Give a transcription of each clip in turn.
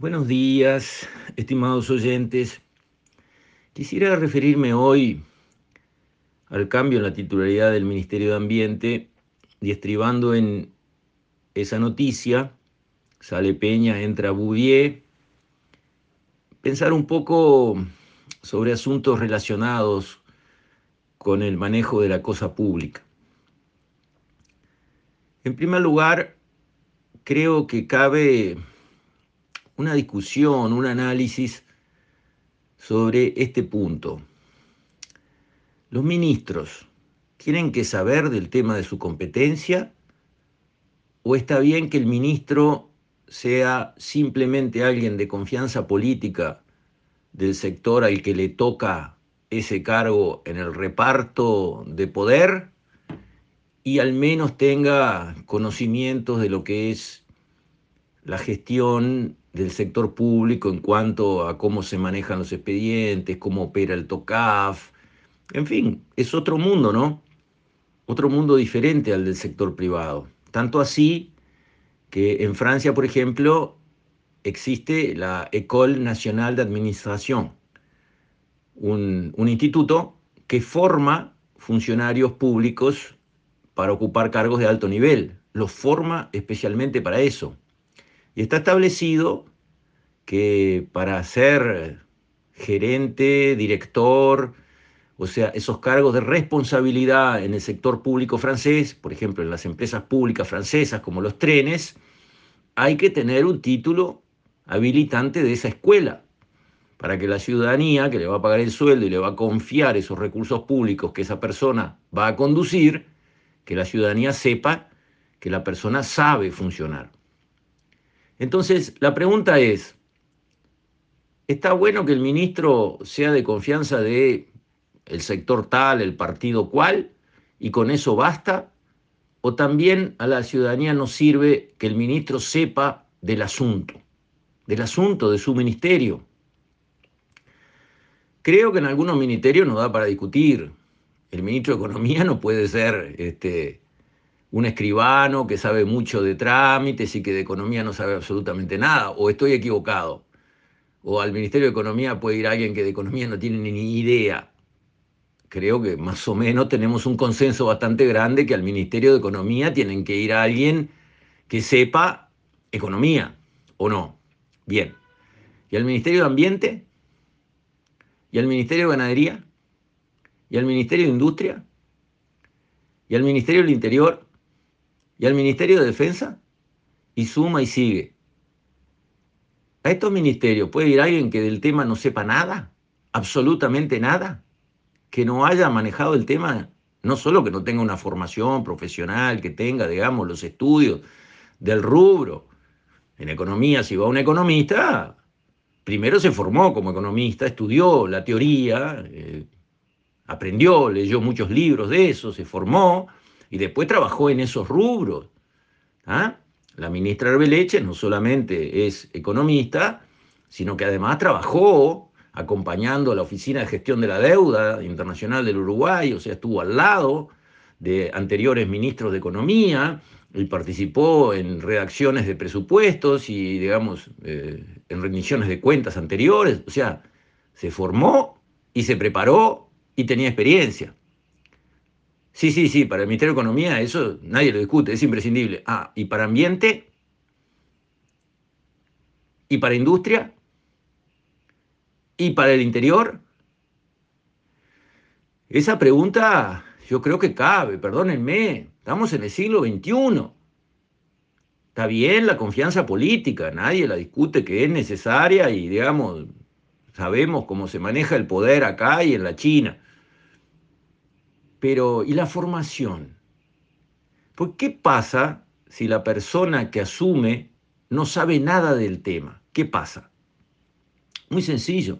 Buenos días, estimados oyentes. Quisiera referirme hoy al cambio en la titularidad del Ministerio de Ambiente y estribando en esa noticia, sale Peña, entra Bouvier, pensar un poco sobre asuntos relacionados con el manejo de la cosa pública. En primer lugar, creo que cabe una discusión, un análisis sobre este punto. Los ministros tienen que saber del tema de su competencia o está bien que el ministro sea simplemente alguien de confianza política del sector al que le toca ese cargo en el reparto de poder y al menos tenga conocimientos de lo que es la gestión del sector público en cuanto a cómo se manejan los expedientes, cómo opera el TOCAF, en fin, es otro mundo, ¿no? Otro mundo diferente al del sector privado. Tanto así que en Francia, por ejemplo, existe la École Nationale d'Administration, un, un instituto que forma funcionarios públicos para ocupar cargos de alto nivel, los forma especialmente para eso. Y está establecido que para ser gerente, director, o sea, esos cargos de responsabilidad en el sector público francés, por ejemplo, en las empresas públicas francesas como los trenes, hay que tener un título habilitante de esa escuela, para que la ciudadanía que le va a pagar el sueldo y le va a confiar esos recursos públicos que esa persona va a conducir, que la ciudadanía sepa que la persona sabe funcionar. Entonces, la pregunta es, ¿está bueno que el ministro sea de confianza de el sector tal, el partido cual, y con eso basta? ¿O también a la ciudadanía nos sirve que el ministro sepa del asunto, del asunto de su ministerio? Creo que en algunos ministerios no da para discutir. El ministro de Economía no puede ser este, un escribano que sabe mucho de trámites y que de economía no sabe absolutamente nada, o estoy equivocado, o al Ministerio de Economía puede ir alguien que de economía no tiene ni idea. Creo que más o menos tenemos un consenso bastante grande que al Ministerio de Economía tienen que ir a alguien que sepa economía, ¿o no? Bien. ¿Y al Ministerio de Ambiente? ¿Y al Ministerio de Ganadería? ¿Y al Ministerio de Industria? ¿Y al Ministerio del Interior? Y al Ministerio de Defensa y suma y sigue. A estos ministerios puede ir alguien que del tema no sepa nada, absolutamente nada, que no haya manejado el tema, no solo que no tenga una formación profesional, que tenga, digamos, los estudios del rubro. En economía, si va un economista, primero se formó como economista, estudió la teoría, eh, aprendió, leyó muchos libros de eso, se formó, y después trabajó en esos rubros. ¿ah? La ministra Arbeleche no solamente es economista, sino que además trabajó acompañando a la Oficina de Gestión de la Deuda Internacional del Uruguay, o sea, estuvo al lado de anteriores ministros de Economía y participó en redacciones de presupuestos y, digamos, eh, en rendiciones de cuentas anteriores, o sea, se formó y se preparó y tenía experiencia. Sí, sí, sí, para el Ministerio de Economía eso nadie lo discute, es imprescindible. Ah, ¿y para ambiente? ¿Y para industria? ¿Y para el interior? Esa pregunta yo creo que cabe, perdónenme, estamos en el siglo XXI. Está bien la confianza política, nadie la discute que es necesaria y digamos, sabemos cómo se maneja el poder acá y en la China. Pero, ¿y la formación? ¿Por qué pasa si la persona que asume no sabe nada del tema? ¿Qué pasa? Muy sencillo.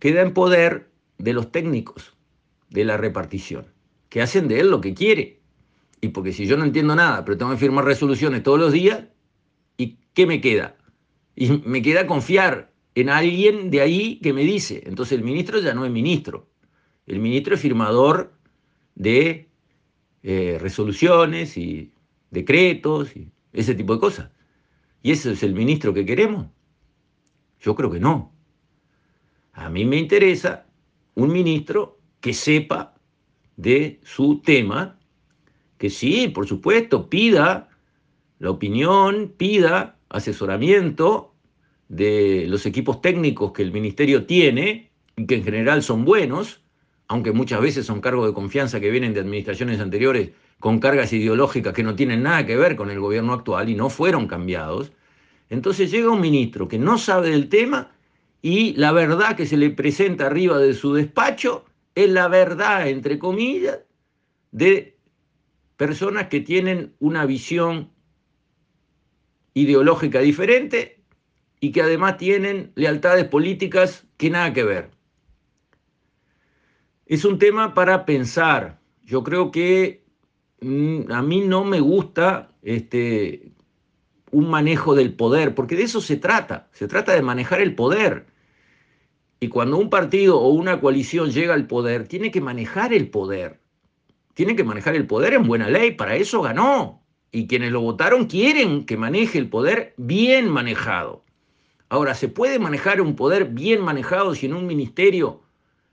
Queda en poder de los técnicos de la repartición, que hacen de él lo que quiere. Y porque si yo no entiendo nada, pero tengo que firmar resoluciones todos los días, ¿y qué me queda? Y me queda confiar en alguien de ahí que me dice. Entonces el ministro ya no es ministro. El ministro es firmador de eh, resoluciones y decretos y ese tipo de cosas. ¿Y ese es el ministro que queremos? Yo creo que no. A mí me interesa un ministro que sepa de su tema, que sí, por supuesto, pida la opinión, pida asesoramiento de los equipos técnicos que el ministerio tiene y que en general son buenos, aunque muchas veces son cargos de confianza que vienen de administraciones anteriores con cargas ideológicas que no tienen nada que ver con el gobierno actual y no fueron cambiados. Entonces llega un ministro que no sabe del tema y la verdad que se le presenta arriba de su despacho es la verdad, entre comillas, de personas que tienen una visión ideológica diferente y que además tienen lealtades políticas que nada que ver. Es un tema para pensar. Yo creo que Mm, a mí no me gusta este, un manejo del poder, porque de eso se trata, se trata de manejar el poder. Y cuando un partido o una coalición llega al poder, tiene que manejar el poder. Tiene que manejar el poder en buena ley, para eso ganó. Y quienes lo votaron quieren que maneje el poder bien manejado. Ahora, ¿se puede manejar un poder bien manejado si en un ministerio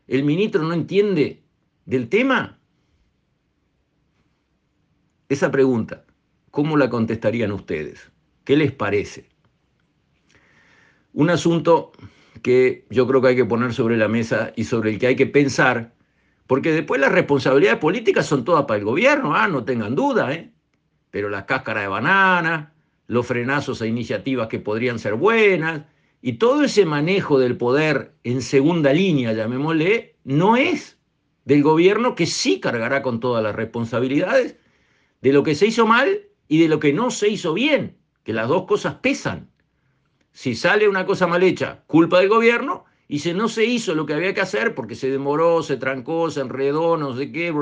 el ministro no entiende del tema? Esa pregunta, ¿cómo la contestarían ustedes? ¿Qué les parece? Un asunto que yo creo que hay que poner sobre la mesa y sobre el que hay que pensar, porque después las responsabilidades políticas son todas para el gobierno, ah, no tengan duda, ¿eh? pero las cáscaras de banana, los frenazos a iniciativas que podrían ser buenas, y todo ese manejo del poder en segunda línea, llamémosle, no es del gobierno que sí cargará con todas las responsabilidades de lo que se hizo mal y de lo que no se hizo bien, que las dos cosas pesan. Si sale una cosa mal hecha, culpa del gobierno, y si no se hizo lo que había que hacer porque se demoró, se trancó, se enredó, no sé qué,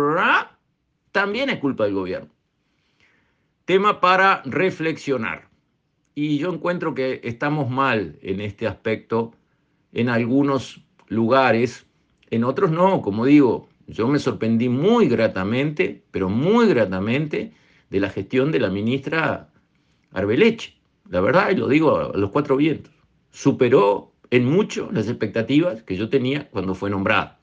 también es culpa del gobierno. Tema para reflexionar. Y yo encuentro que estamos mal en este aspecto en algunos lugares, en otros no, como digo, yo me sorprendí muy gratamente, pero muy gratamente, de la gestión de la ministra Arbeleche. La verdad, y lo digo a los cuatro vientos. Superó en mucho las expectativas que yo tenía cuando fue nombrada.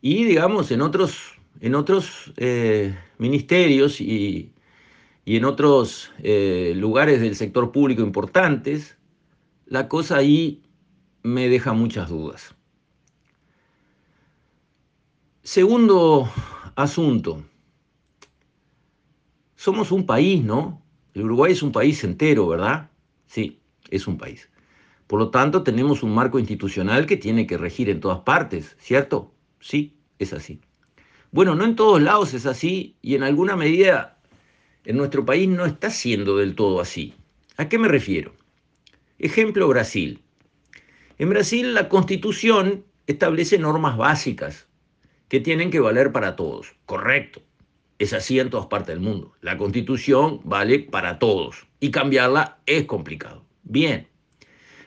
Y digamos, en otros, en otros eh, ministerios y, en otros eh, lugares del sector público importantes, la cosa ahí me deja muchas dudas. Segundo asunto. Somos un país, ¿no? El Uruguay es un país entero, ¿verdad? Sí, es un país. Por lo tanto, tenemos un marco institucional que tiene que regir en todas partes, ¿cierto? Sí, es así. Bueno, no en todos lados es así y en alguna medida en nuestro país no está siendo del todo así. ¿A qué me refiero? Ejemplo Brasil. En Brasil la constitución establece normas básicas que tienen que valer para todos. Correcto. Es así en todas partes del mundo. La constitución vale para todos y cambiarla es complicado. Bien.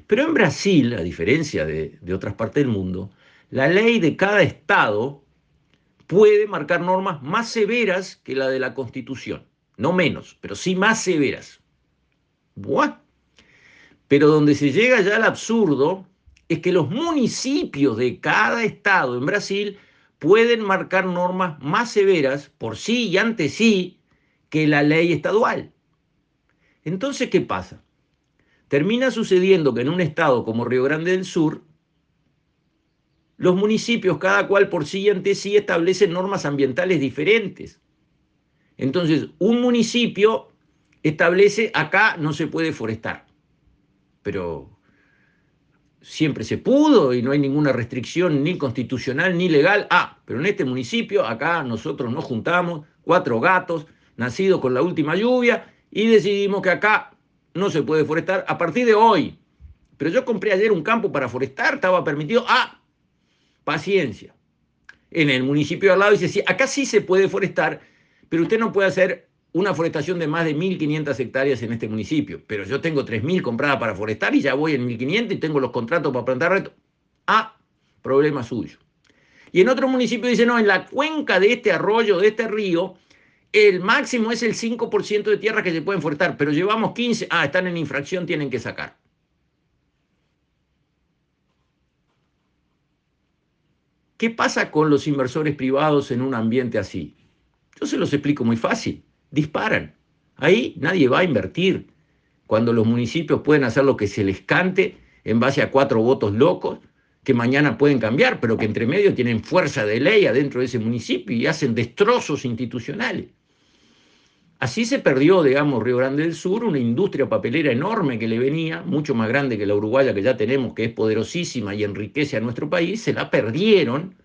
Pero en Brasil, a diferencia de, otras partes del mundo, la ley de cada estado puede marcar normas más severas que la de la constitución. No menos, pero sí más severas. ¿What? Pero donde se llega ya al absurdo es que los municipios de cada estado en Brasil pueden marcar normas más severas por sí y ante sí que la ley estadual. Entonces, ¿qué pasa? Termina sucediendo que en un estado como Río Grande del Sur, los municipios, cada cual por sí y ante sí, establecen normas ambientales diferentes. Entonces, un municipio establece acá no se puede forestar, pero siempre se pudo y no hay ninguna restricción ni constitucional ni legal. Ah, pero en este municipio, acá nosotros nos juntamos, cuatro gatos, nacidos con la última lluvia, y decidimos que acá no se puede forestar a partir de hoy. Pero yo compré ayer un campo para forestar, estaba permitido. Ah, paciencia. En el municipio de al lado dice, sí, acá sí se puede forestar, pero usted no puede hacer una forestación de más de 1.500 hectáreas en este municipio, pero yo tengo 3.000 compradas para forestar y ya voy en 1.500 y tengo los contratos para plantar reto. Ah, problema suyo. Y en otro municipio dice, no, en la cuenca de este arroyo, de este río, el máximo es el 5% de tierras que se pueden forestar, pero llevamos 15, ah, están en infracción, tienen que sacar. ¿Qué pasa con los inversores privados en un ambiente así? Yo se los explico muy fácil, disparan. Ahí nadie va a invertir. Cuando los municipios pueden hacer lo que se les cante en base a cuatro votos locos, que mañana pueden cambiar, pero que entre medio tienen fuerza de ley adentro de ese municipio y hacen destrozos institucionales. Así se perdió, digamos, Río Grande del Sur, una industria papelera enorme que le venía, mucho más grande que la uruguaya que ya tenemos, que es poderosísima y enriquece a nuestro país, se la perdieron.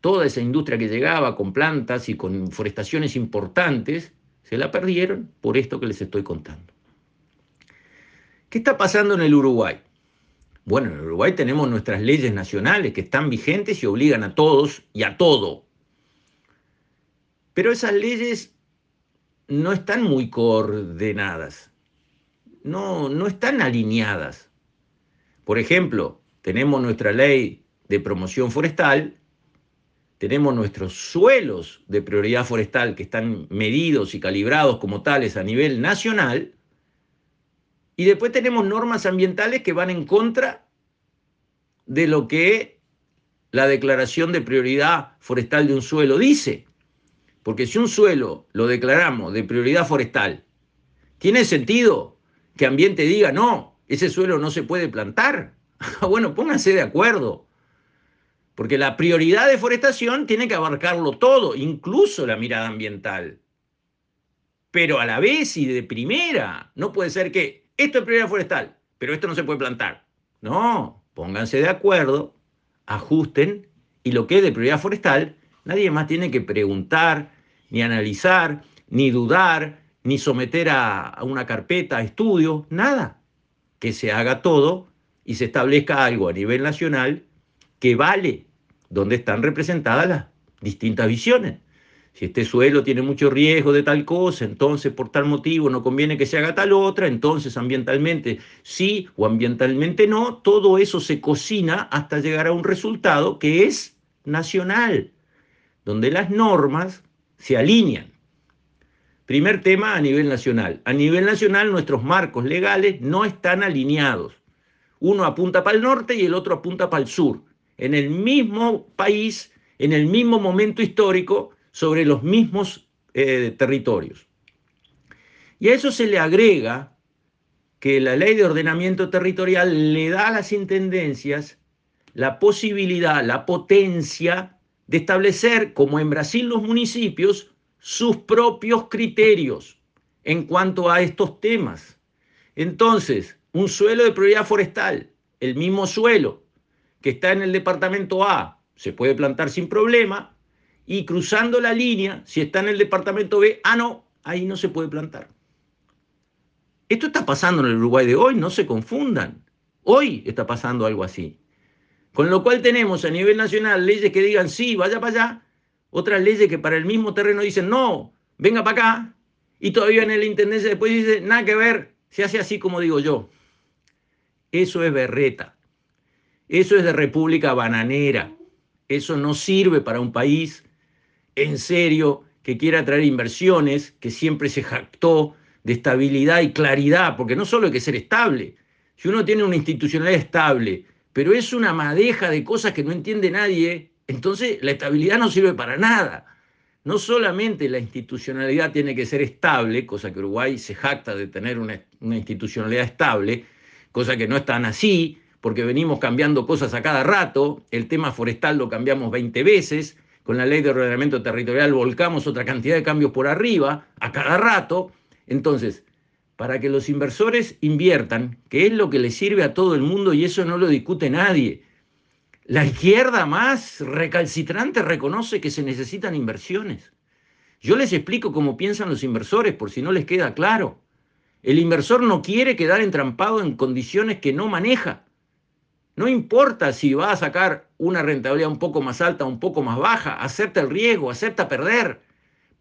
Toda esa industria que llegaba con plantas y con forestaciones importantes, se la perdieron por esto que les estoy contando. ¿Qué está pasando en el Uruguay? Bueno, en Uruguay tenemos nuestras leyes nacionales que están vigentes y obligan a todos y a todo. Pero esas leyes no están muy coordenadas, no, no están alineadas. Por ejemplo, tenemos nuestra ley de promoción forestal, tenemos nuestros suelos de prioridad forestal que están medidos y calibrados como tales a nivel nacional, y después tenemos normas ambientales que van en contra de lo que la declaración de prioridad forestal de un suelo dice. Porque si un suelo lo declaramos de prioridad forestal, ¿tiene sentido que ambiente diga, no, ese suelo no se puede plantar? bueno, pónganse de acuerdo. Porque la prioridad de forestación tiene que abarcarlo todo, incluso la mirada ambiental. Pero a la vez y de primera, no puede ser que esto es prioridad forestal, pero esto no se puede plantar. No, pónganse de acuerdo, ajusten y lo que es de prioridad forestal, nadie más tiene que preguntar, ni analizar, ni dudar, ni someter a, una carpeta, a estudio, nada. Que se haga todo y se establezca algo a nivel nacional que vale, donde están representadas las distintas visiones. Si este suelo tiene mucho riesgo de tal cosa, entonces por tal motivo no conviene que se haga tal otra, entonces ambientalmente sí o ambientalmente no, todo eso se cocina hasta llegar a un resultado que es nacional, donde las normas se alinean. Primer tema a nivel nacional. A nivel nacional nuestros marcos legales no están alineados. Uno apunta para el norte y el otro apunta para el sur. En el mismo país, en el mismo momento histórico, sobre los mismos eh, territorios. Y a eso se le agrega que la ley de ordenamiento territorial le da a las intendencias la posibilidad, la potencia de establecer, como en Brasil los municipios, sus propios criterios en cuanto a estos temas. Entonces, un suelo de prioridad forestal, el mismo suelo que está en el departamento A, se puede plantar sin problema, y cruzando la línea, si está en el departamento B, ah, no, ahí no se puede plantar. Esto está pasando en el Uruguay de hoy, no se confundan. Hoy está pasando algo así. Con lo cual tenemos a nivel nacional leyes que digan sí, vaya para allá, otras leyes que para el mismo terreno dicen no, venga para acá, y todavía en el intendencia después dice nada que ver, se hace así como digo yo. Eso es berreta. Eso es de república bananera. Eso no sirve para un país en serio, que quiera traer inversiones, que siempre se jactó de estabilidad y claridad, porque no solo hay que ser estable, si uno tiene una institucionalidad estable, pero es una madeja de cosas que no entiende nadie, entonces la estabilidad no sirve para nada. No solamente la institucionalidad tiene que ser estable, cosa que Uruguay se jacta de tener una, institucionalidad estable, cosa que no es tan así, porque venimos cambiando cosas a cada rato, el tema forestal lo cambiamos 20 veces, con la ley de ordenamiento territorial volcamos otra cantidad de cambios por arriba a cada rato. Entonces, para que los inversores inviertan, que es lo que les sirve a todo el mundo y eso no lo discute nadie, la izquierda más recalcitrante reconoce que se necesitan inversiones. Yo les explico cómo piensan los inversores por si no les queda claro. El inversor no quiere quedar entrampado en condiciones que no maneja. No importa si va a sacar una rentabilidad un poco más alta, un poco más baja, acepta el riesgo, acepta perder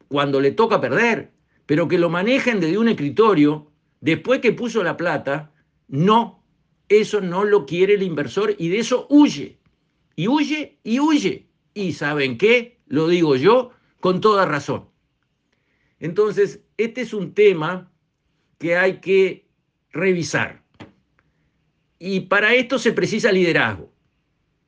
cuando le toca perder, pero que lo manejen desde un escritorio después que puso la plata, no, eso no lo quiere el inversor y de eso huye. Y huye y huye. Y ¿saben qué? Lo digo yo con toda razón. Entonces, este es un tema que hay que revisar. Y para esto se precisa liderazgo.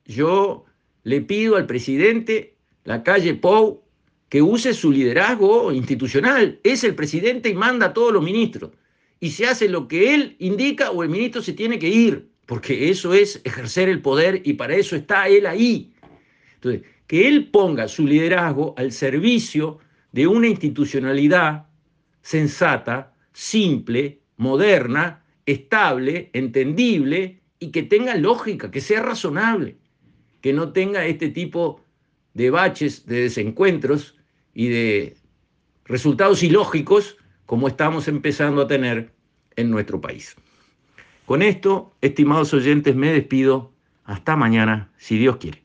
Yo le pido al presidente la calle Pou que use su liderazgo institucional. Es el presidente y manda a todos los ministros. Y se hace lo que él indica o el ministro se tiene que ir, porque eso es ejercer el poder y para eso está él ahí. Entonces, que él ponga su liderazgo al servicio de una institucionalidad sensata, simple, moderna, estable, entendible y que tenga lógica, que sea razonable, que no tenga este tipo de baches, de desencuentros y de resultados ilógicos como estamos empezando a tener en nuestro país. Con esto, estimados oyentes, me despido. Hasta mañana, si Dios quiere.